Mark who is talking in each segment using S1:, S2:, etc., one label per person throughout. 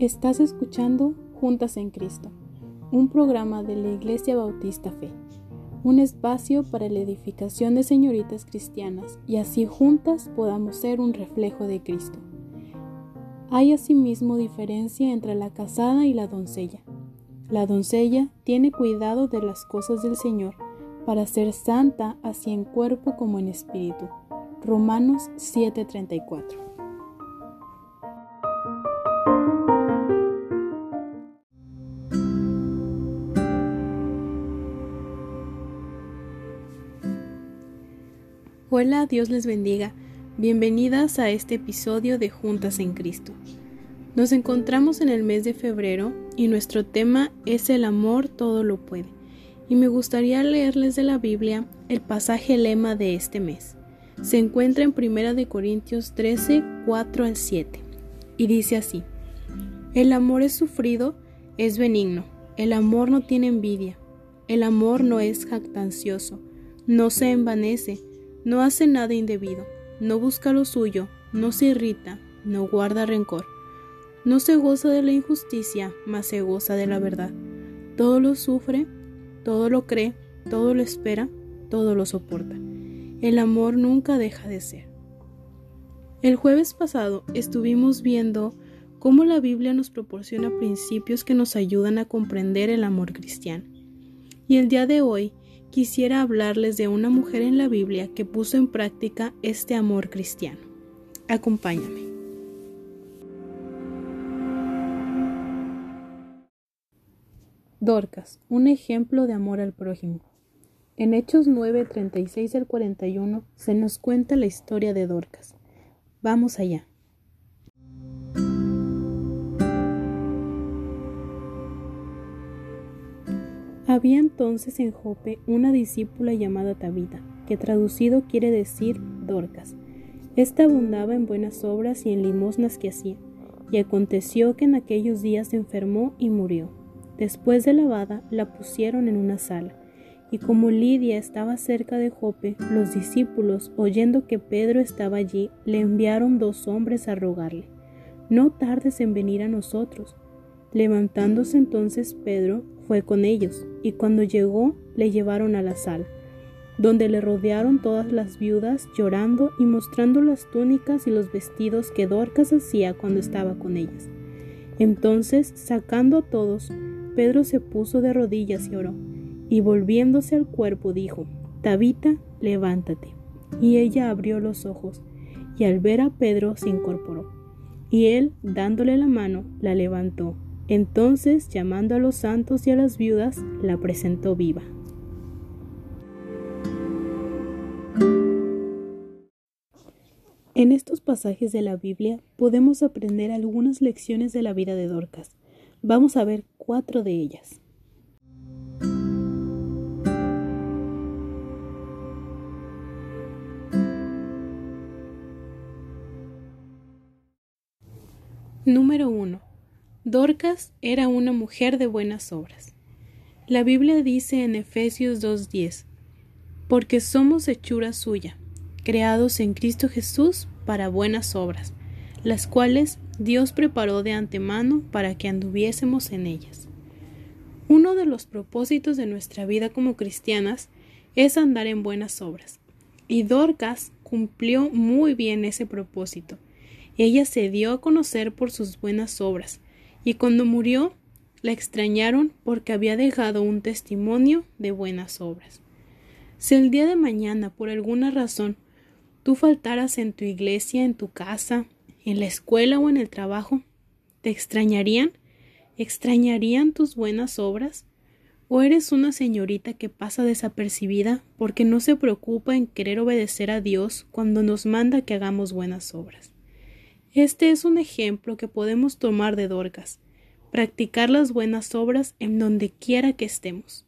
S1: Estás escuchando Juntas en Cristo, un programa de la Iglesia Bautista Fe, un espacio para la edificación de señoritas cristianas y así juntas podamos ser un reflejo de Cristo. Hay asimismo diferencia entre la casada y la doncella. La doncella tiene cuidado de las cosas del Señor para ser santa así en cuerpo como en espíritu. Romanos 7:34 Hola, Dios les bendiga. Bienvenidas a este episodio de Juntas en Cristo. Nos encontramos en el mes de febrero y nuestro tema es el amor todo lo puede. Y me gustaría leerles de la Biblia el pasaje lema de este mes. Se encuentra en 1 de Corintios 13, 4 al 7 y dice así: El amor es sufrido, es benigno. El amor no tiene envidia. El amor no es jactancioso, no se envanece no hace nada indebido, no busca lo suyo, no se irrita, no guarda rencor. No se goza de la injusticia, mas se goza de la verdad. Todo lo sufre, todo lo cree, todo lo espera, todo lo soporta. El amor nunca deja de ser. El jueves pasado estuvimos viendo cómo la Biblia nos proporciona principios que nos ayudan a comprender el amor cristiano. Y el día de hoy quisiera hablarles de una mujer en la Biblia que puso en práctica este amor cristiano. Acompáñame. Dorcas, un ejemplo de amor al prójimo. En Hechos 9, 36 al 41 se nos cuenta la historia de Dorcas. Vamos allá. Había entonces en Jope una discípula llamada Tabita, que traducido quiere decir Dorcas. Esta abundaba en buenas obras y en limosnas que hacía, y aconteció que en aquellos días se enfermó y murió. Después de lavada, la pusieron en una sala, y como Lidia estaba cerca de Jope, los discípulos, oyendo que Pedro estaba allí, le enviaron dos hombres a rogarle, No tardes en venir a nosotros. Levantándose entonces Pedro, fue con ellos, y cuando llegó le llevaron a la sala, donde le rodearon todas las viudas llorando y mostrando las túnicas y los vestidos que Dorcas hacía cuando estaba con ellas. Entonces, sacando a todos, Pedro se puso de rodillas y oró, y volviéndose al cuerpo dijo, Tabita, levántate. Y ella abrió los ojos, y al ver a Pedro se incorporó. Y él, dándole la mano, la levantó entonces, llamando a los santos y a las viudas, la presentó viva. En estos pasajes de la Biblia podemos aprender algunas lecciones de la vida de Dorcas. Vamos a ver cuatro de ellas. Número 1. Dorcas era una mujer de buenas obras. La Biblia dice en Efesios 2.10, porque somos hechura suya, creados en Cristo Jesús para buenas obras, las cuales Dios preparó de antemano para que anduviésemos en ellas. Uno de los propósitos de nuestra vida como cristianas es andar en buenas obras, y Dorcas cumplió muy bien ese propósito. Ella se dio a conocer por sus buenas obras, y cuando murió la extrañaron porque había dejado un testimonio de buenas obras. Si el día de mañana, por alguna razón, tú faltaras en tu iglesia, en tu casa, en la escuela o en el trabajo, ¿te extrañarían? ¿Extrañarían tus buenas obras? ¿O eres una señorita que pasa desapercibida porque no se preocupa en querer obedecer a Dios cuando nos manda que hagamos buenas obras? Este es un ejemplo que podemos tomar de Dorcas, practicar las buenas obras en donde quiera que estemos.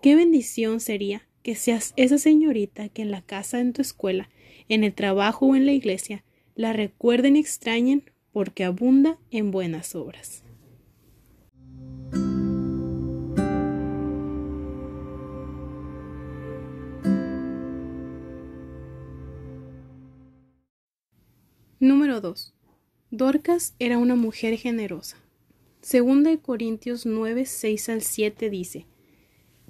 S1: Qué bendición sería que seas esa señorita que en la casa, en tu escuela, en el trabajo o en la iglesia, la recuerden y extrañen porque abunda en buenas obras. Número 2. Dorcas era una mujer generosa. Segunda de Corintios 9, 6 al 7 dice,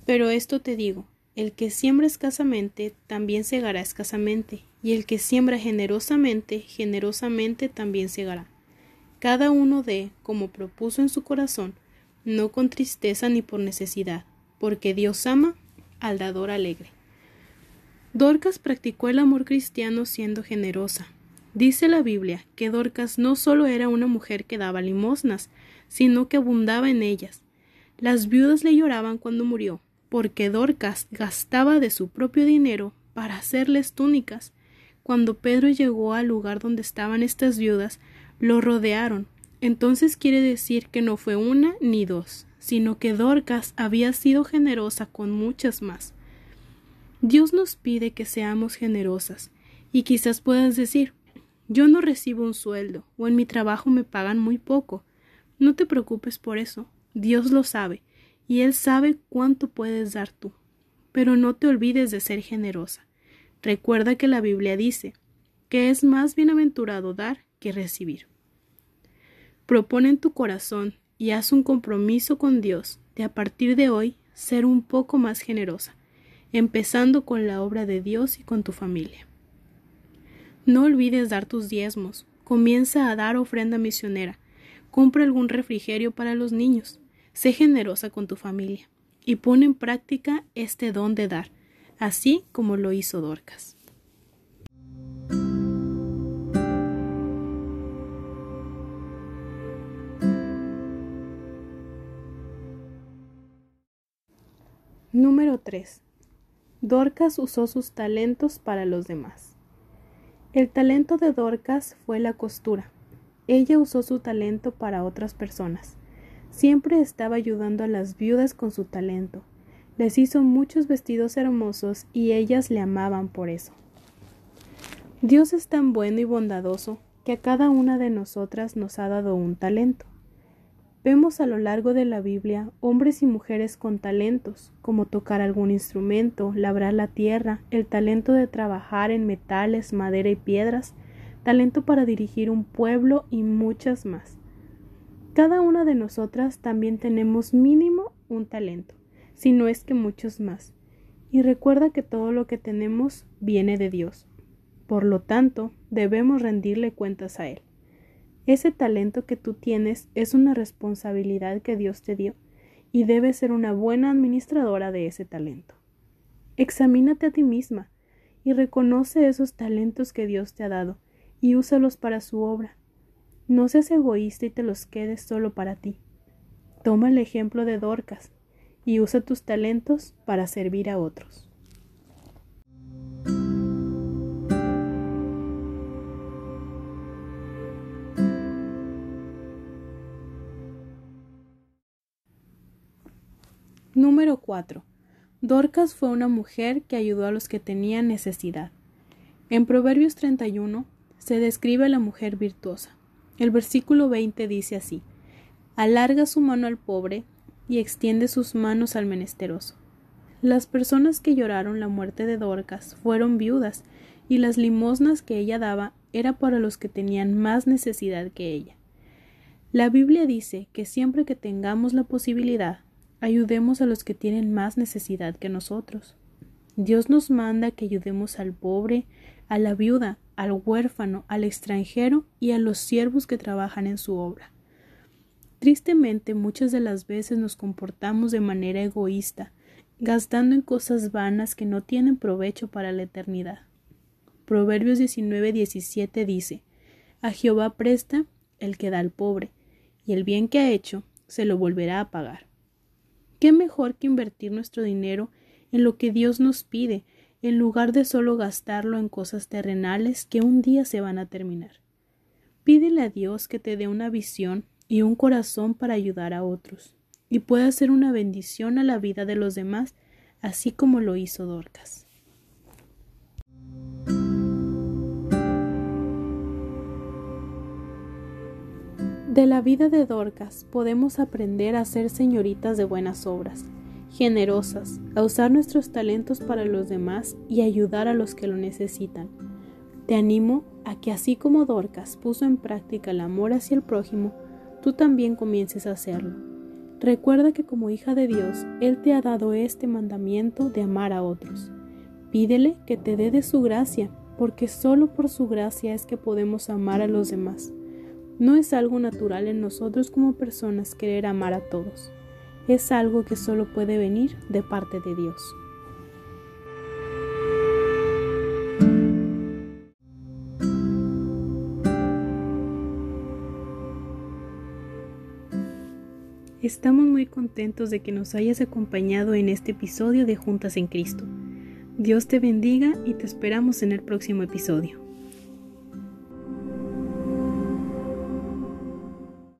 S1: Pero esto te digo, el que siembra escasamente, también segará escasamente, y el que siembra generosamente, generosamente también segará. Cada uno de, como propuso en su corazón, no con tristeza ni por necesidad, porque Dios ama al dador alegre. Dorcas practicó el amor cristiano siendo generosa. Dice la Biblia que Dorcas no solo era una mujer que daba limosnas, sino que abundaba en ellas. Las viudas le lloraban cuando murió, porque Dorcas gastaba de su propio dinero para hacerles túnicas. Cuando Pedro llegó al lugar donde estaban estas viudas, lo rodearon. Entonces quiere decir que no fue una ni dos, sino que Dorcas había sido generosa con muchas más. Dios nos pide que seamos generosas, y quizás puedas decir yo no recibo un sueldo, o en mi trabajo me pagan muy poco. No te preocupes por eso, Dios lo sabe, y Él sabe cuánto puedes dar tú. Pero no te olvides de ser generosa. Recuerda que la Biblia dice que es más bienaventurado dar que recibir. Propone en tu corazón y haz un compromiso con Dios de a partir de hoy ser un poco más generosa, empezando con la obra de Dios y con tu familia. No olvides dar tus diezmos, comienza a dar ofrenda misionera, compra algún refrigerio para los niños, Sé generosa con tu familia y pon en práctica este don de dar, así como lo hizo Dorcas. Número 3. Dorcas usó sus talentos para los demás. El talento de Dorcas fue la costura. Ella usó su talento para otras personas. Siempre estaba ayudando a las viudas con su talento. Les hizo muchos vestidos hermosos y ellas le amaban por eso. Dios es tan bueno y bondadoso que a cada una de nosotras nos ha dado un talento. Vemos a lo largo de la Biblia hombres y mujeres con talentos, como tocar algún instrumento, labrar la tierra, el talento de trabajar en metales, madera y piedras, talento para dirigir un pueblo y muchas más. Cada una de nosotras también tenemos mínimo un talento, si no es que muchos más. Y recuerda que todo lo que tenemos viene de Dios. Por lo tanto, debemos rendirle cuentas a Él. Ese talento que tú tienes es una responsabilidad que Dios te dio y debes ser una buena administradora de ese talento. Examínate a ti misma y reconoce esos talentos que Dios te ha dado y úsalos para su obra no seas egoísta y te los quedes solo para ti. Toma el ejemplo de Dorcas y usa tus talentos para servir a otros. Número 4. Dorcas fue una mujer que ayudó a los que tenían necesidad. En Proverbios 31 se describe a la mujer virtuosa. El versículo 20 dice así, alarga su mano al pobre y extiende sus manos al menesteroso. Las personas que lloraron la muerte de Dorcas fueron viudas, y las limosnas que ella daba era para los que tenían más necesidad que ella. La Biblia dice que siempre que tengamos la posibilidad, ayudemos a los que tienen más necesidad que nosotros. Dios nos manda que ayudemos al pobre, a la viuda, al huérfano, al extranjero y a los siervos que trabajan en su obra. Tristemente muchas de las veces nos comportamos de manera egoísta, gastando en cosas vanas que no tienen provecho para la eternidad. Proverbios 19, dice A Jehová presta el que da al pobre, y el bien que ha hecho se lo volverá a pagar. ¿Qué mejor que invertir nuestro dinero en lo que Dios nos pide, en lugar de solo gastarlo en cosas terrenales que un día se van a terminar. Pídele a Dios que te dé una visión y un corazón para ayudar a otros, y pueda ser una bendición a la vida de los demás, así como lo hizo Dorcas. De la vida de Dorcas podemos aprender a ser señoritas de buenas obras, generosas, a usar nuestros talentos para los demás y ayudar a los que lo necesitan. Te animo a que así como Dorcas puso en práctica el amor hacia el prójimo, tú también comiences a hacerlo. Recuerda que como hija de Dios, Él te ha dado este mandamiento de amar a otros. Pídele que te dé de su gracia, porque solo por su gracia es que podemos amar a los demás. No es algo natural en nosotros como personas querer amar a todos. Es algo que solo puede venir de parte de Dios. Estamos muy contentos de que nos hayas acompañado en este episodio de Juntas en Cristo. Dios te bendiga y te esperamos en el próximo episodio.